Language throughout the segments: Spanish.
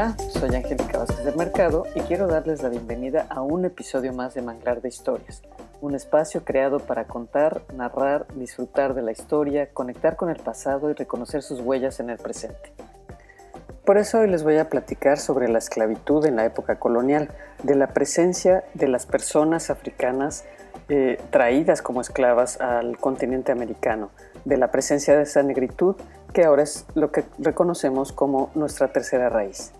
Soy Angélica Vázquez del Mercado y quiero darles la bienvenida a un episodio más de Manglar de Historias, un espacio creado para contar, narrar, disfrutar de la historia, conectar con el pasado y reconocer sus huellas en el presente. Por eso hoy les voy a platicar sobre la esclavitud en la época colonial, de la presencia de las personas africanas eh, traídas como esclavas al continente americano, de la presencia de esa negritud que ahora es lo que reconocemos como nuestra tercera raíz.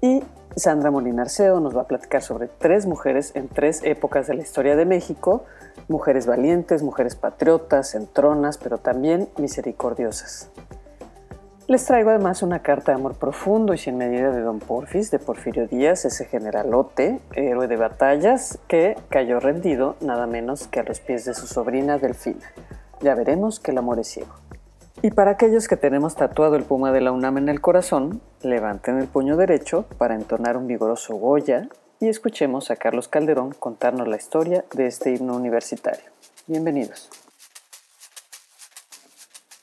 Y Sandra Molinarceo nos va a platicar sobre tres mujeres en tres épocas de la historia de México, mujeres valientes, mujeres patriotas, entronas, pero también misericordiosas. Les traigo además una carta de amor profundo y sin medida de Don Porfis, de Porfirio Díaz, ese generalote, héroe de batallas, que cayó rendido nada menos que a los pies de su sobrina Delfina. Ya veremos que el amor es ciego. Y para aquellos que tenemos tatuado el puma de la UNAM en el corazón, levanten el puño derecho para entonar un vigoroso Goya y escuchemos a Carlos Calderón contarnos la historia de este himno universitario. Bienvenidos.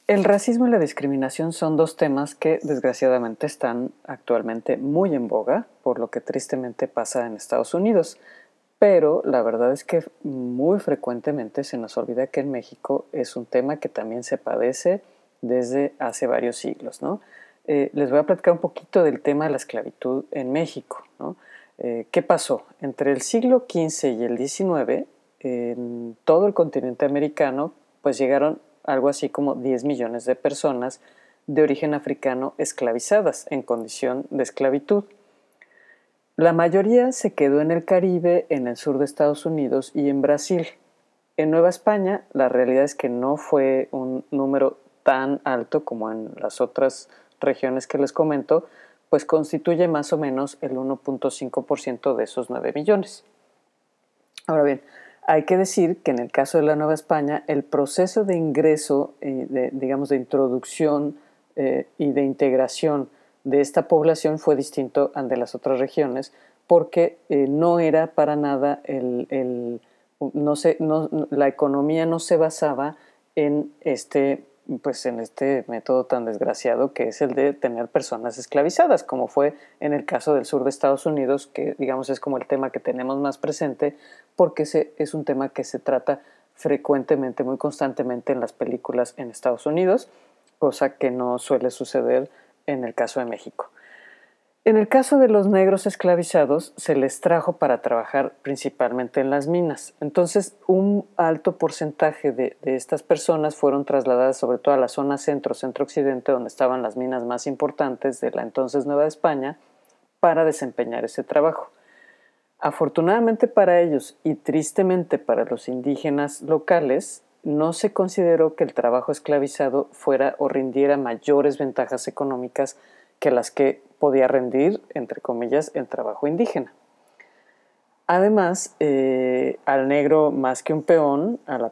El racismo y la discriminación son dos temas que desgraciadamente están actualmente muy en boga, por lo que tristemente pasa en Estados Unidos. Pero la verdad es que muy frecuentemente se nos olvida que en México es un tema que también se padece desde hace varios siglos. ¿no? Eh, les voy a platicar un poquito del tema de la esclavitud en México. ¿no? Eh, ¿Qué pasó? Entre el siglo XV y el XIX, en todo el continente americano, pues llegaron algo así como 10 millones de personas de origen africano esclavizadas en condición de esclavitud. La mayoría se quedó en el Caribe, en el sur de Estados Unidos y en Brasil. En Nueva España, la realidad es que no fue un número tan alto como en las otras regiones que les comento, pues constituye más o menos el 1.5% de esos 9 millones. Ahora bien, hay que decir que en el caso de la Nueva España, el proceso de ingreso, de, digamos, de introducción eh, y de integración de esta población fue distinto al de las otras regiones, porque eh, no era para nada el, no no, la economía no se basaba en este pues en este método tan desgraciado que es el de tener personas esclavizadas, como fue en el caso del sur de Estados Unidos, que digamos es como el tema que tenemos más presente, porque es un tema que se trata frecuentemente, muy constantemente en las películas en Estados Unidos, cosa que no suele suceder en el caso de México. En el caso de los negros esclavizados, se les trajo para trabajar principalmente en las minas. Entonces, un alto porcentaje de, estas personas fueron trasladadas sobre todo a la zona centro, centro-occidente, donde estaban las minas más importantes de la entonces Nueva España, para desempeñar ese trabajo. Afortunadamente para ellos y tristemente para los indígenas locales, no se consideró que el trabajo esclavizado fuera o rindiera mayores ventajas económicas que las que podía rendir, entre comillas, el trabajo indígena. Además, eh, al negro más que un peón, a la,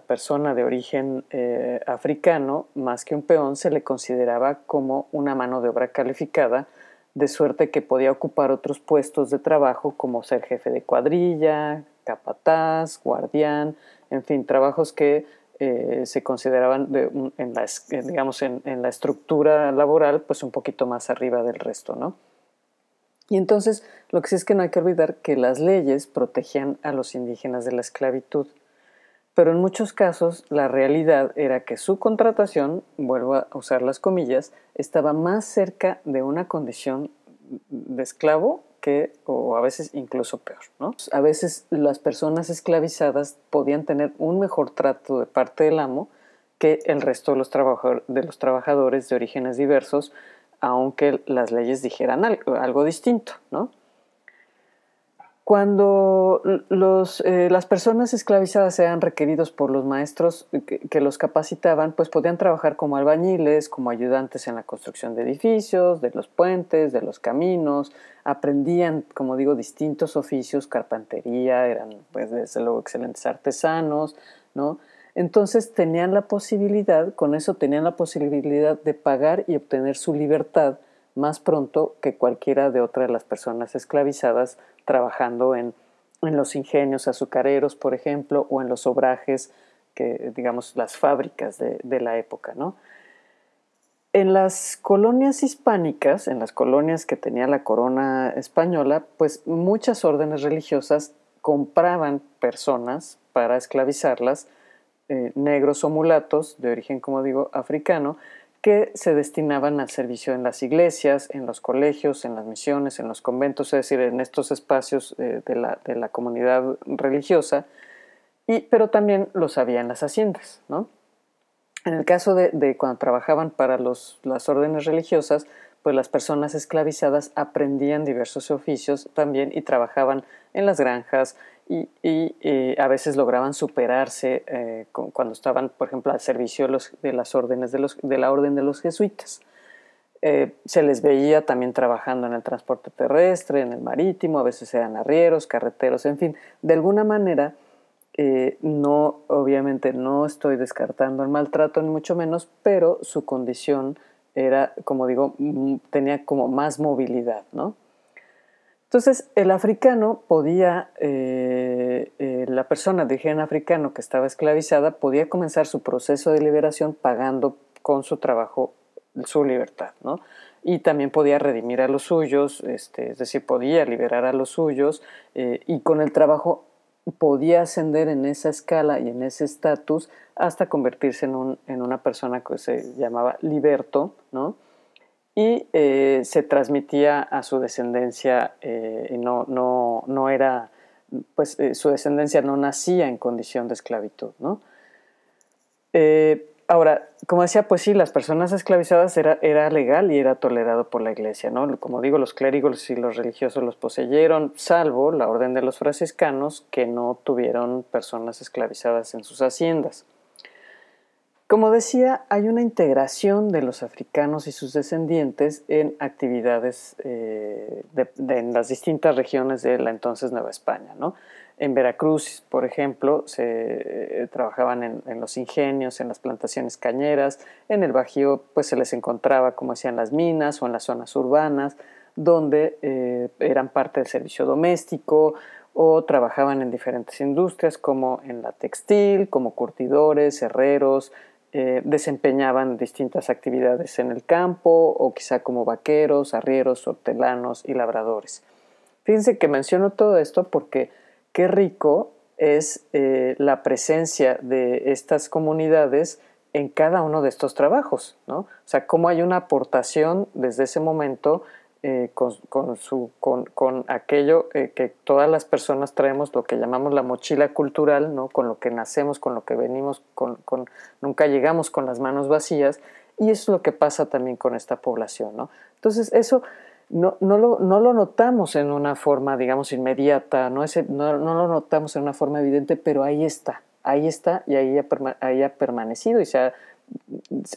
persona de origen eh, africano más que un peón, se le consideraba como una mano de obra calificada, de suerte que podía ocupar otros puestos de trabajo como ser jefe de cuadrilla, capataz, guardián, en fin, trabajos que eh, se consideraban en, la, digamos, en, la estructura laboral pues un poquito más arriba del resto, ¿no? Y entonces lo que sí es que no hay que olvidar que las leyes protegían a los indígenas de la esclavitud, pero en muchos casos la realidad era que su contratación, vuelvo a usar las comillas, estaba más cerca de una condición de esclavo que, o a veces incluso peor, ¿no? A veces las personas esclavizadas podían tener un mejor trato de parte del amo que el resto de los, de los trabajadores de orígenes diversos, aunque las leyes dijeran algo, algo distinto, ¿no? Cuando los, eh, las personas esclavizadas eran requeridos por los maestros que, los capacitaban, pues podían trabajar como albañiles, como ayudantes en la construcción de edificios, de los puentes, de los caminos, aprendían, como digo, distintos oficios, carpintería, eran pues desde luego excelentes artesanos, ¿no? Entonces tenían la posibilidad, con eso tenían la posibilidad de pagar y obtener su libertad más pronto que cualquiera de otras de las personas esclavizadas trabajando en, los ingenios azucareros, por ejemplo, o en los obrajes, que digamos las fábricas de, la época, ¿no? En las colonias hispánicas, en las colonias que tenía la corona española, pues muchas órdenes religiosas compraban personas para esclavizarlas, eh, negros o mulatos, de origen, como digo, africano, que se destinaban al servicio en las iglesias, en los colegios, en las misiones, en los conventos, es decir, en estos espacios eh, de, la, comunidad religiosa, y, pero también los había en las haciendas, ¿no? En el caso de, cuando trabajaban para las órdenes religiosas, pues las personas esclavizadas aprendían diversos oficios también y trabajaban en las granjas y, eh, a veces lograban superarse eh, cuando estaban, por ejemplo, al servicio de, las órdenes de, la orden de los jesuitas. Eh, se les veía también trabajando en el transporte terrestre, en el marítimo, a veces eran arrieros, carreteros, en fin, de alguna manera no, obviamente no estoy descartando el maltrato ni mucho menos, pero su condición era, como digo, tenía como más movilidad, ¿no? Entonces, el africano podía, eh, eh, la persona de origen africano que estaba esclavizada podía comenzar su proceso de liberación pagando con su trabajo su libertad, ¿no? Y también podía redimir a los suyos, este, es decir, podía liberar a los suyos y con el trabajo podía ascender en esa escala y en ese estatus hasta convertirse en, un, en, una persona que se llamaba liberto, ¿no? Y eh, se transmitía a su descendencia eh, y no, no, no, era, pues eh, su descendencia no nacía en condición de esclavitud, ¿no? Ahora, como decía, pues sí, las personas esclavizadas era, era legal y era tolerado por la iglesia, ¿no? Como digo, los clérigos y los religiosos los poseyeron, salvo la orden de los franciscanos, que no tuvieron personas esclavizadas en sus haciendas. Como decía, hay una integración de los africanos y sus descendientes en actividades eh, en las distintas regiones de la entonces Nueva España, ¿no? En Veracruz, por ejemplo, se eh, trabajaban en, los ingenios, en las plantaciones cañeras. En el Bajío, pues se les encontraba, como decían, las minas o en las zonas urbanas, donde eh, eran parte del servicio doméstico o trabajaban en diferentes industrias, como en la textil, como curtidores, herreros, eh, desempeñaban distintas actividades en el campo o quizá como vaqueros, arrieros, hortelanos y labradores. Fíjense que menciono todo esto porque qué rico es eh, la presencia de estas comunidades en cada uno de estos trabajos, ¿no? O sea, cómo hay una aportación desde ese momento eh, con, con, aquello eh, que todas las personas traemos, lo que llamamos la mochila cultural, ¿no? Con lo que nacemos, con lo que venimos, con, nunca llegamos con las manos vacías, y eso es lo que pasa también con esta población, ¿no? Entonces, eso no, lo, no, lo, notamos en una forma, digamos, inmediata, no, no, no, lo notamos en una forma evidente, pero ahí está, ahí está y ahí ha, ahí ha permanecido y se ha,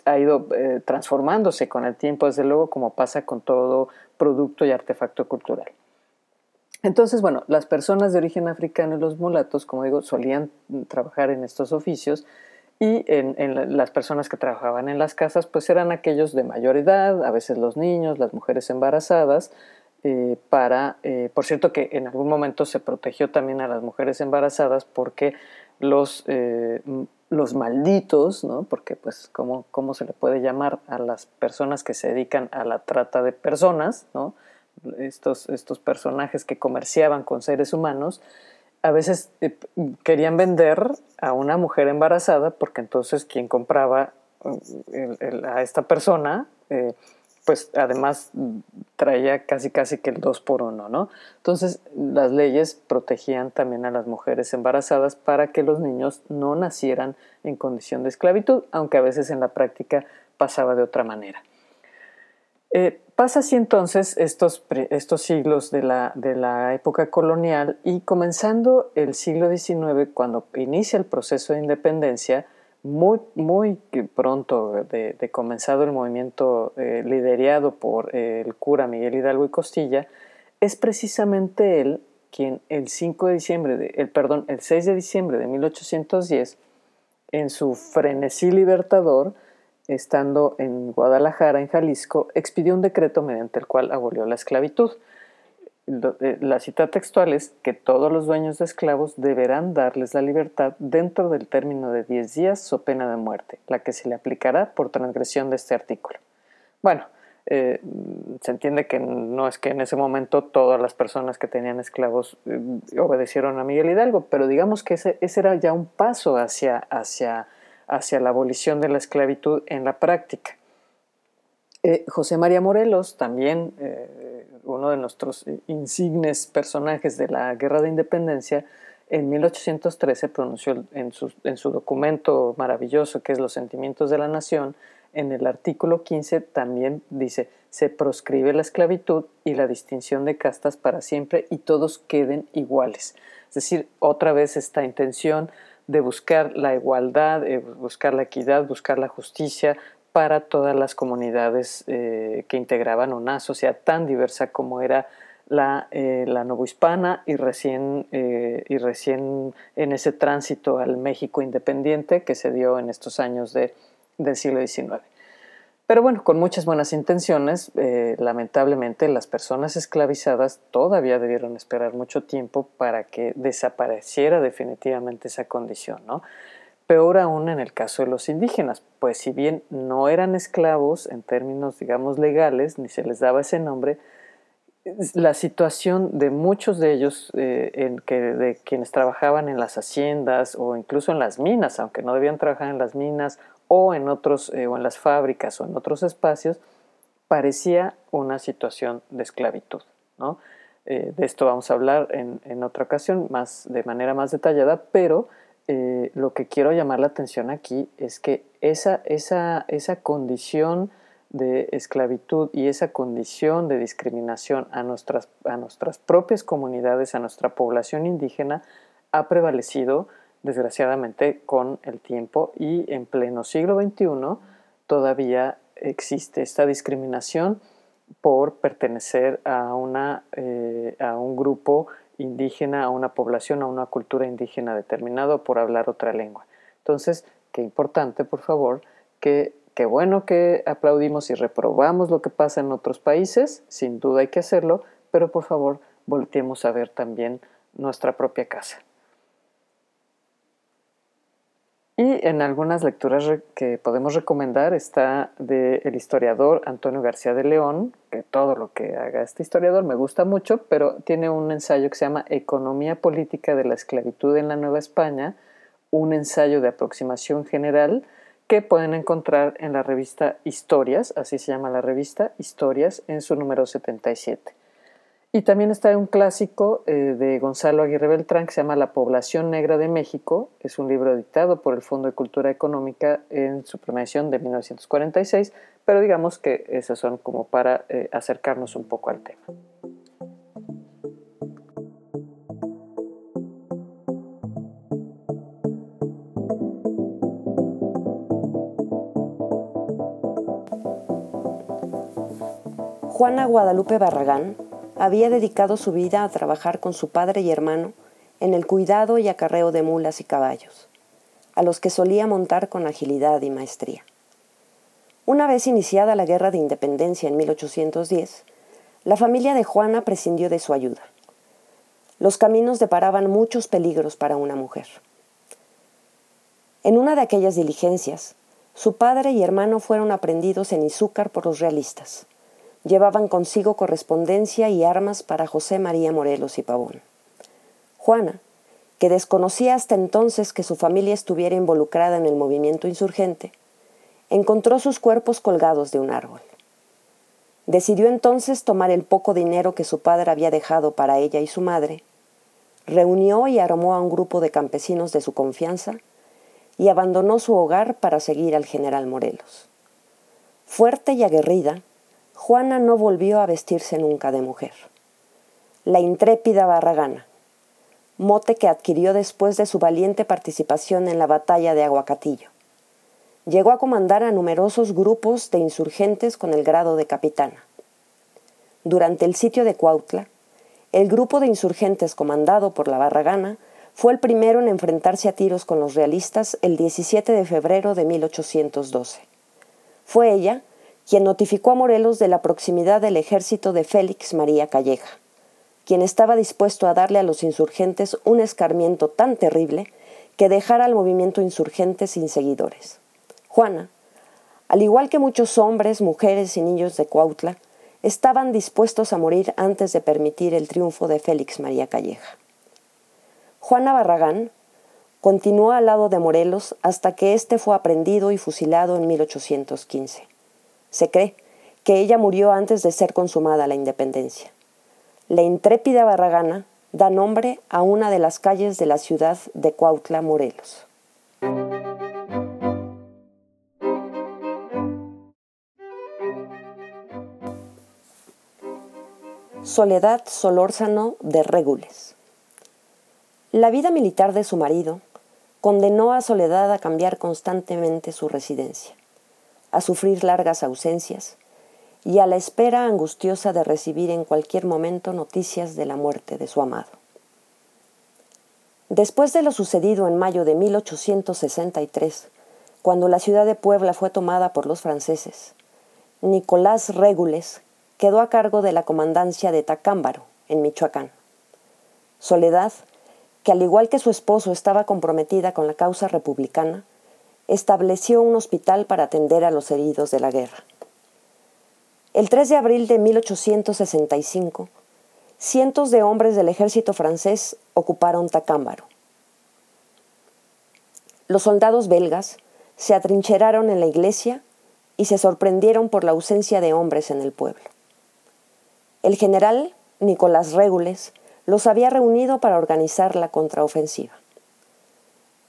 ha ido eh, transformándose con el tiempo, desde luego, como pasa con todo producto y artefacto cultural. Entonces, bueno, las personas de origen africano y los mulatos, como digo, solían trabajar en estos oficios y en, las personas que trabajaban en las casas, pues eran aquellos de mayor edad, a veces los niños, las mujeres embarazadas, eh, para, eh, por cierto que en algún momento se protegió también a las mujeres embarazadas porque los, eh, los malditos, ¿no? porque pues ¿cómo, cómo se le puede llamar a las personas que se dedican a la trata de personas, ¿no? estos, estos personajes que comerciaban con seres humanos, a veces eh, querían vender a una mujer embarazada porque entonces quien compraba eh, a esta persona, eh, pues además traía casi casi que el 2 por 1, ¿no? Entonces las leyes protegían también a las mujeres embarazadas para que los niños no nacieran en condición de esclavitud, aunque a veces en la práctica pasaba de otra manera. Eh, pasa así entonces estos, estos siglos de la, de la, época colonial y comenzando el siglo XIX, cuando inicia el proceso de independencia, muy, muy pronto de, comenzado el movimiento eh, liderado por eh, el cura Miguel Hidalgo y Costilla, es precisamente él quien el 5 de diciembre, de, el, perdón, el 6 de diciembre de 1810, en su frenesí libertador, estando en Guadalajara, en Jalisco, expidió un decreto mediante el cual abolió la esclavitud. Eh, la cita textual es que todos los dueños de esclavos deberán darles la libertad dentro del término de 10 días o pena de muerte, la que se le aplicará por transgresión de este artículo. bueno, eh, se entiende que no es que en ese momento todas las personas que tenían esclavos eh, obedecieron a Miguel Hidalgo, pero digamos que ese, ese era ya un paso hacia, hacia, hacia, la abolición de la esclavitud en la práctica. Eh, José María Morelos, también uno de nuestros insignes personajes de la Guerra de Independencia, en 1813 pronunció en su, en su documento maravilloso que es Los Sentimientos de la Nación, en el artículo 15 también dice, se proscribe la esclavitud y la distinción de castas para siempre y todos queden iguales. Es decir, otra vez esta intención de buscar la igualdad, eh, buscar la equidad, buscar la justicia para todas las comunidades eh, que integraban una sociedad tan diversa como era la, eh, la novohispana y recién, y recién en ese tránsito al México independiente que se dio en estos años de del siglo XIX. Pero bueno, con muchas buenas intenciones, eh, lamentablemente las personas esclavizadas todavía debieron esperar mucho tiempo para que desapareciera definitivamente esa condición, ¿no? Peor aún en el caso de los indígenas, pues si bien no eran esclavos en términos, digamos, legales, ni se les daba ese nombre, la situación de muchos de ellos, eh, de quienes trabajaban en las haciendas o incluso en las minas, aunque no debían trabajar en las minas o en otros eh, o en las fábricas o en otros espacios, parecía una situación de esclavitud. ¿no? Eh, de esto vamos a hablar en, en, otra ocasión más, de manera más detallada, pero eh, lo que quiero llamar la atención aquí es que esa, esa, esa condición de esclavitud y esa condición de discriminación a nuestras, a nuestras propias comunidades, a nuestra población indígena, ha prevalecido desgraciadamente con el tiempo y en pleno siglo XXI todavía existe esta discriminación por pertenecer a, una, eh, a un grupo indígena, a una población, a una cultura indígena determinado por hablar otra lengua. Entonces, qué importante, por favor, que qué bueno que aplaudimos y reprobamos lo que pasa en otros países, sin duda hay que hacerlo, pero por favor volteemos a ver también nuestra propia casa. Y en algunas lecturas que podemos recomendar está del historiador Antonio García de León, que todo lo que haga este historiador me gusta mucho, pero tiene un ensayo que se llama Economía Política de la Esclavitud en la Nueva España, un ensayo de aproximación general que pueden encontrar en la revista Historias, así se llama la revista Historias, en su número 77. Y también está un clásico eh, de Gonzalo Aguirre Beltrán que se llama La población negra de México. Es un libro editado por el Fondo de Cultura Económica en su primera edición de 1946, pero digamos que esos son como para eh, acercarnos un poco al tema. Juana Guadalupe Barragán había dedicado su vida a trabajar con su padre y hermano en el cuidado y acarreo de mulas y caballos, a los que solía montar con agilidad y maestría. Una vez iniciada la Guerra de Independencia en 1810, la familia de Juana prescindió de su ayuda. Los caminos deparaban muchos peligros para una mujer. En una de aquellas diligencias, su padre y hermano fueron aprendidos en Izúcar por los realistas llevaban consigo correspondencia y armas para José María Morelos y Pavón. Juana, que desconocía hasta entonces que su familia estuviera involucrada en el movimiento insurgente, encontró sus cuerpos colgados de un árbol. Decidió entonces tomar el poco dinero que su padre había dejado para ella y su madre, reunió y armó a un grupo de campesinos de su confianza y abandonó su hogar para seguir al general Morelos. Fuerte y aguerrida, Juana no volvió a vestirse nunca de mujer. La intrépida Barragana, mote que adquirió después de su valiente participación en la batalla de Aguacatillo. Llegó a comandar a numerosos grupos de insurgentes con el grado de capitana. Durante el sitio de Cuautla, el grupo de insurgentes comandado por la Barragana fue el primero en enfrentarse a tiros con los realistas el 17 de febrero de 1812. Fue ella quien notificó a Morelos de la proximidad del ejército de Félix María Calleja, quien estaba dispuesto a darle a los insurgentes un escarmiento tan terrible que dejara al movimiento insurgente sin seguidores. Juana, al igual que muchos hombres, mujeres y niños de Cuautla, estaban dispuestos a morir antes de permitir el triunfo de Félix María Calleja. Juana Barragán continuó al lado de Morelos hasta que éste fue aprendido y fusilado en 1815. Se cree que ella murió antes de ser consumada la independencia. La intrépida Barragana da nombre a una de las calles de la ciudad de Cuautla, Morelos. Soledad Solórzano de Régules. La vida militar de su marido condenó a Soledad a cambiar constantemente su residencia, a sufrir largas ausencias y a la espera angustiosa de recibir en cualquier momento noticias de la muerte de su amado. Después de lo sucedido en mayo de 1863, cuando la ciudad de Puebla fue tomada por los franceses, Nicolás Régules quedó a cargo de la comandancia de Tacámbaro, en Michoacán. Soledad, que al igual que su esposo estaba comprometida con la causa republicana, estableció un hospital para atender a los heridos de la guerra. El 3 de abril de 1865, cientos de hombres del ejército francés ocuparon Tacámbaro. Los soldados belgas se atrincheraron en la iglesia y se sorprendieron por la ausencia de hombres en el pueblo. El general Nicolás Régules los había reunido para organizar la contraofensiva.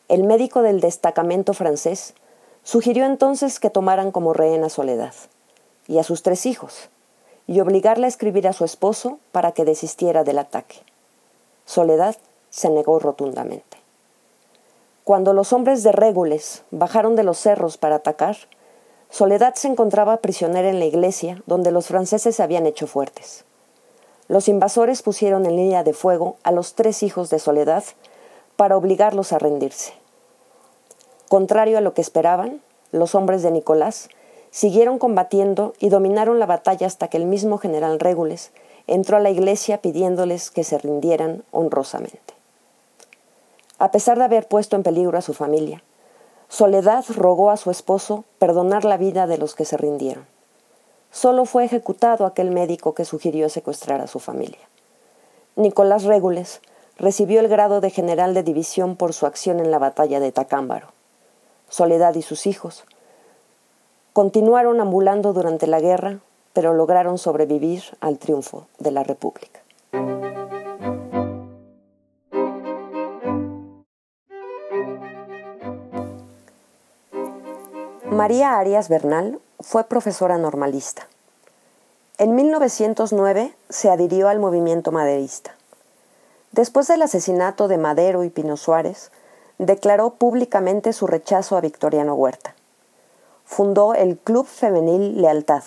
El médico del destacamento francés sugirió entonces que tomaran como rehén a Soledad y a sus tres hijos, y obligarle a escribir a su esposo para que desistiera del ataque. Soledad se negó rotundamente. Cuando los hombres de Régules bajaron de los cerros para atacar, Soledad se encontraba prisionera en la iglesia donde los franceses se habían hecho fuertes. Los invasores pusieron en línea de fuego a los tres hijos de Soledad para obligarlos a rendirse. Contrario a lo que esperaban, los hombres de Nicolás siguieron combatiendo y dominaron la batalla hasta que el mismo general Régules entró a la iglesia pidiéndoles que se rindieran honrosamente. A pesar de haber puesto en peligro a su familia, Soledad rogó a su esposo perdonar la vida de los que se rindieron. Solo fue ejecutado aquel médico que sugirió secuestrar a su familia. Nicolás Régules recibió el grado de general de división por su acción en la batalla de Tacámbaro. Soledad y sus hijos continuaron ambulando durante la guerra, pero lograron sobrevivir al triunfo de la República. María Arias Bernal fue profesora normalista. En 1909 se adhirió al movimiento maderista. Después del asesinato de Madero y Pino Suárez, declaró públicamente su rechazo a Victoriano Huerta. Fundó el Club Femenil Lealtad,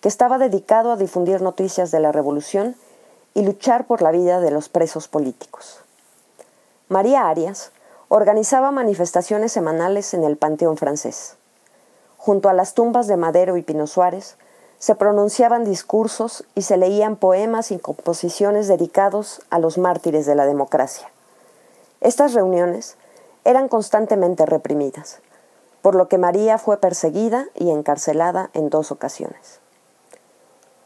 que estaba dedicado a difundir noticias de la revolución y luchar por la vida de los presos políticos. María Arias organizaba manifestaciones semanales en el Panteón francés. Junto a las tumbas de Madero y Pino Suárez, se pronunciaban discursos y se leían poemas y composiciones dedicados a los mártires de la democracia. Estas reuniones eran constantemente reprimidas, por lo que María fue perseguida y encarcelada en dos ocasiones.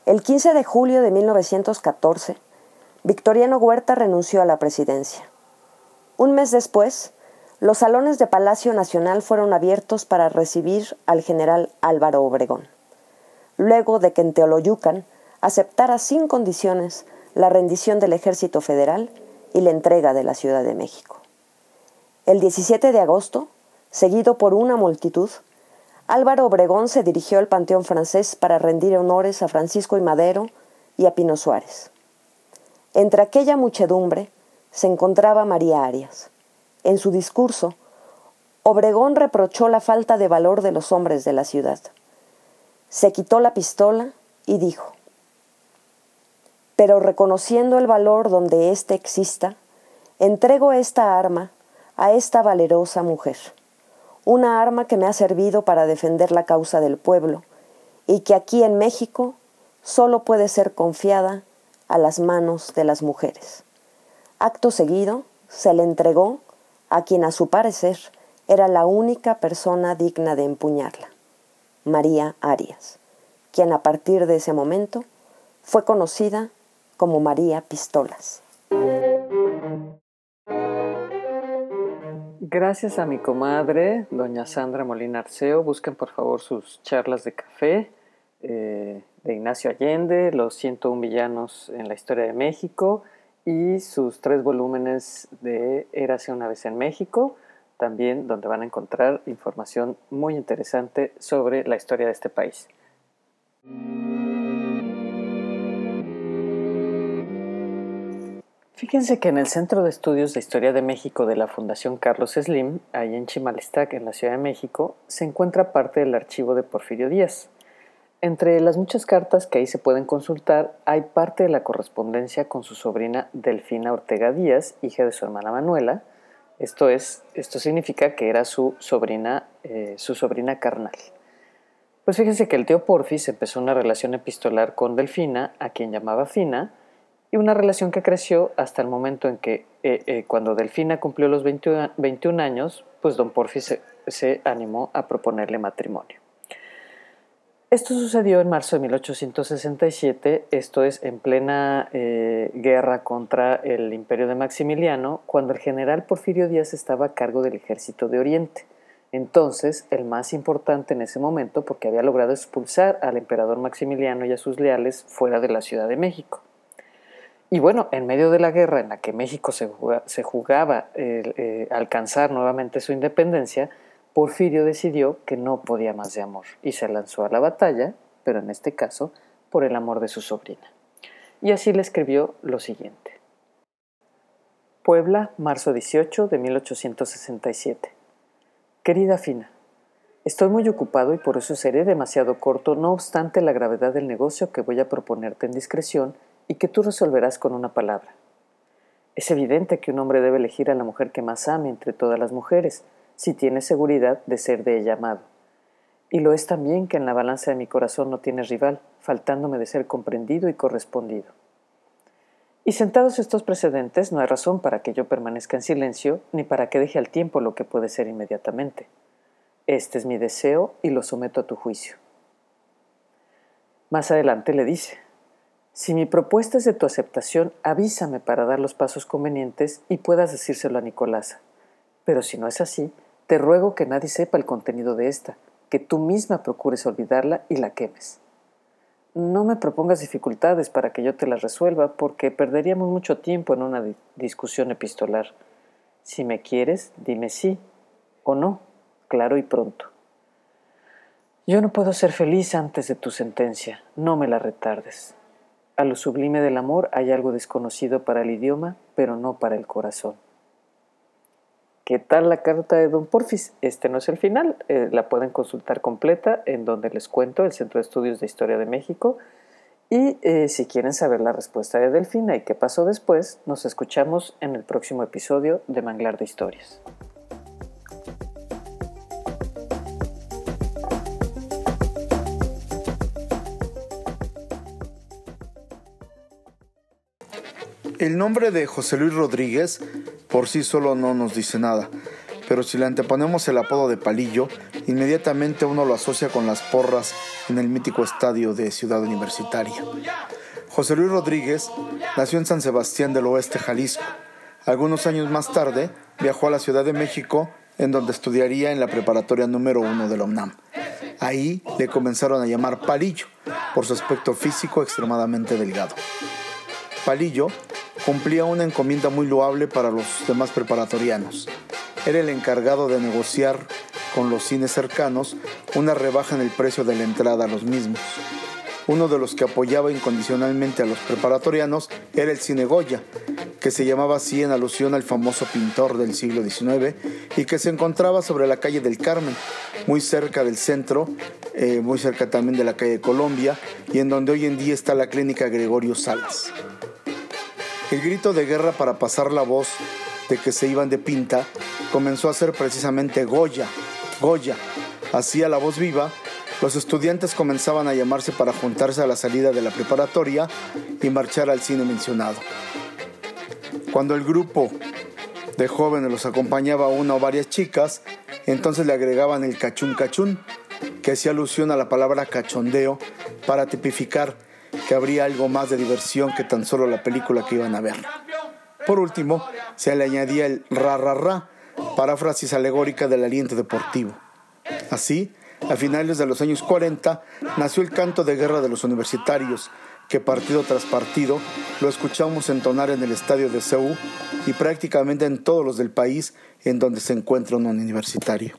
El 15 de julio de 1914, Victoriano Huerta renunció a la presidencia. Un mes después, los salones de Palacio Nacional fueron abiertos para recibir al general Álvaro Obregón, luego de que en Teoloyucan aceptara sin condiciones la rendición del ejército federal y la entrega de la Ciudad de México. El 17 de agosto, seguido por una multitud, Álvaro Obregón se dirigió al Panteón francés para rendir honores a Francisco y Madero y a Pino Suárez. Entre aquella muchedumbre se encontraba María Arias, en su discurso, Obregón reprochó la falta de valor de los hombres de la ciudad. Se quitó la pistola y dijo, pero reconociendo el valor donde éste exista, entrego esta arma a esta valerosa mujer, una arma que me ha servido para defender la causa del pueblo y que aquí en México solo puede ser confiada a las manos de las mujeres. Acto seguido, se le entregó a quien a su parecer era la única persona digna de empuñarla. María Arias, quien a partir de ese momento fue conocida como María Pistolas. Gracias a mi comadre, doña Sandra Molina Arceo. Busquen por favor sus charlas de café eh, de Ignacio Allende, Los 101 villanos en la historia de México y sus tres volúmenes de Érase una vez en México, también donde van a encontrar información muy interesante sobre la historia de este país. Fíjense que en el Centro de Estudios de Historia de México de la Fundación Carlos Slim, ahí en Chimalestac, en la Ciudad de México, se encuentra parte del archivo de Porfirio Díaz. Entre las muchas cartas que ahí se pueden consultar, hay parte de la correspondencia con su sobrina Delfina Ortega Díaz, hija de su hermana Manuela. Esto, es, esto significa que era su sobrina, eh, su sobrina carnal. Pues fíjense que el tío Porfis empezó una relación epistolar con Delfina, a quien llamaba Fina, y una relación que creció hasta el momento en que eh, eh, cuando Delfina cumplió los 21, años, pues don Porfis se, animó a proponerle matrimonio. Esto sucedió en marzo de 1867, esto es en plena eh, guerra contra el imperio de Maximiliano, cuando el general Porfirio Díaz estaba a cargo del ejército de Oriente. Entonces, el más importante en ese momento, porque había logrado expulsar al emperador Maximiliano y a sus leales fuera de la Ciudad de México. Y bueno, en medio de la guerra en la que México se jugaba, eh, alcanzar nuevamente su independencia, Porfirio decidió que no podía más de amor y se lanzó a la batalla, pero en este caso por el amor de su sobrina. Y así le escribió lo siguiente. Puebla, marzo 18 de 1867. Querida Fina, estoy muy ocupado y por eso seré demasiado corto, no obstante la gravedad del negocio que voy a proponerte en discreción y que tú resolverás con una palabra. Es evidente que un hombre debe elegir a la mujer que más ame entre todas las mujeres, si tiene seguridad de ser de ella amado. Y lo es también que en la balanza de mi corazón no tiene rival, faltándome de ser comprendido y correspondido. Y sentados estos precedentes, no hay razón para que yo permanezca en silencio, ni para que deje al tiempo lo que puede ser inmediatamente. Este es mi deseo y lo someto a tu juicio. Más adelante le dice, si mi propuesta es de tu aceptación, avísame para dar los pasos convenientes y puedas decírselo a Nicolasa. Pero si no es así, te ruego que nadie sepa el contenido de esta, que tú misma procures olvidarla y la quemes. No me propongas dificultades para que yo te las resuelva, porque perderíamos mucho tiempo en una discusión epistolar. Si me quieres, dime sí o no, claro y pronto. Yo no puedo ser feliz antes de tu sentencia, no me la retardes. A lo sublime del amor hay algo desconocido para el idioma, pero no para el corazón. ¿Qué tal la carta de Don Porfis? Este no es el final, eh, la pueden consultar completa en donde les cuento el Centro de Estudios de Historia de México. Y eh, si quieren saber la respuesta de Delfina y qué pasó después, nos escuchamos en el próximo episodio de Manglar de Historias. El nombre de José Luis Rodríguez por sí solo no nos dice nada, pero si le anteponemos el apodo de Palillo, inmediatamente uno lo asocia con las porras en el mítico estadio de Ciudad Universitaria. José Luis Rodríguez nació en San Sebastián del Oeste, Jalisco. Algunos años más tarde viajó a la Ciudad de México, en donde estudiaría en la preparatoria número uno de la UNAM. Ahí le comenzaron a llamar Palillo, por su aspecto físico extremadamente delgado. Palillo cumplía una encomienda muy loable para los demás preparatorianos. Era el encargado de negociar con los cines cercanos una rebaja en el precio de la entrada a los mismos. Uno de los que apoyaba incondicionalmente a los preparatorianos era el Cine Goya, que se llamaba así en alusión al famoso pintor del siglo XIX y que se encontraba sobre la calle del Carmen, muy cerca del centro, eh, muy cerca también de la calle de Colombia y en donde hoy en día está la clínica Gregorio Salas. El grito de guerra para pasar la voz de que se iban de pinta comenzó a ser precisamente Goya, Goya. Así a la voz viva, los estudiantes comenzaban a llamarse para juntarse a la salida de la preparatoria y marchar al cine mencionado. Cuando el grupo de jóvenes los acompañaba una o varias chicas, entonces le agregaban el cachún cachún, que hacía alusión a la palabra cachondeo para tipificar que habría algo más de diversión que tan solo la película que iban a ver. Por último, se le añadía el ra ra ra, paráfrasis alegórica del aliento deportivo. Así, a finales de los años 40 nació el canto de guerra de los universitarios, que partido tras partido lo escuchamos entonar en el estadio de Seúl y prácticamente en todos los del país en donde se encuentra un universitario.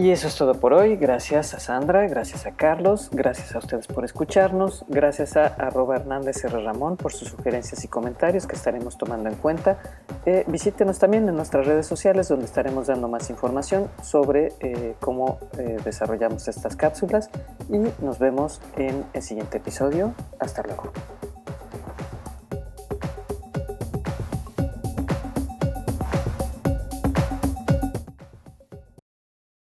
Y eso es todo por hoy. Gracias a Sandra, gracias a Carlos, gracias a ustedes por escucharnos, gracias a arroba Hernández R. Ramón por sus sugerencias y comentarios que estaremos tomando en cuenta. Eh, visítenos también en nuestras redes sociales donde estaremos dando más información sobre eh, cómo eh, desarrollamos estas cápsulas y nos vemos en el siguiente episodio. Hasta luego.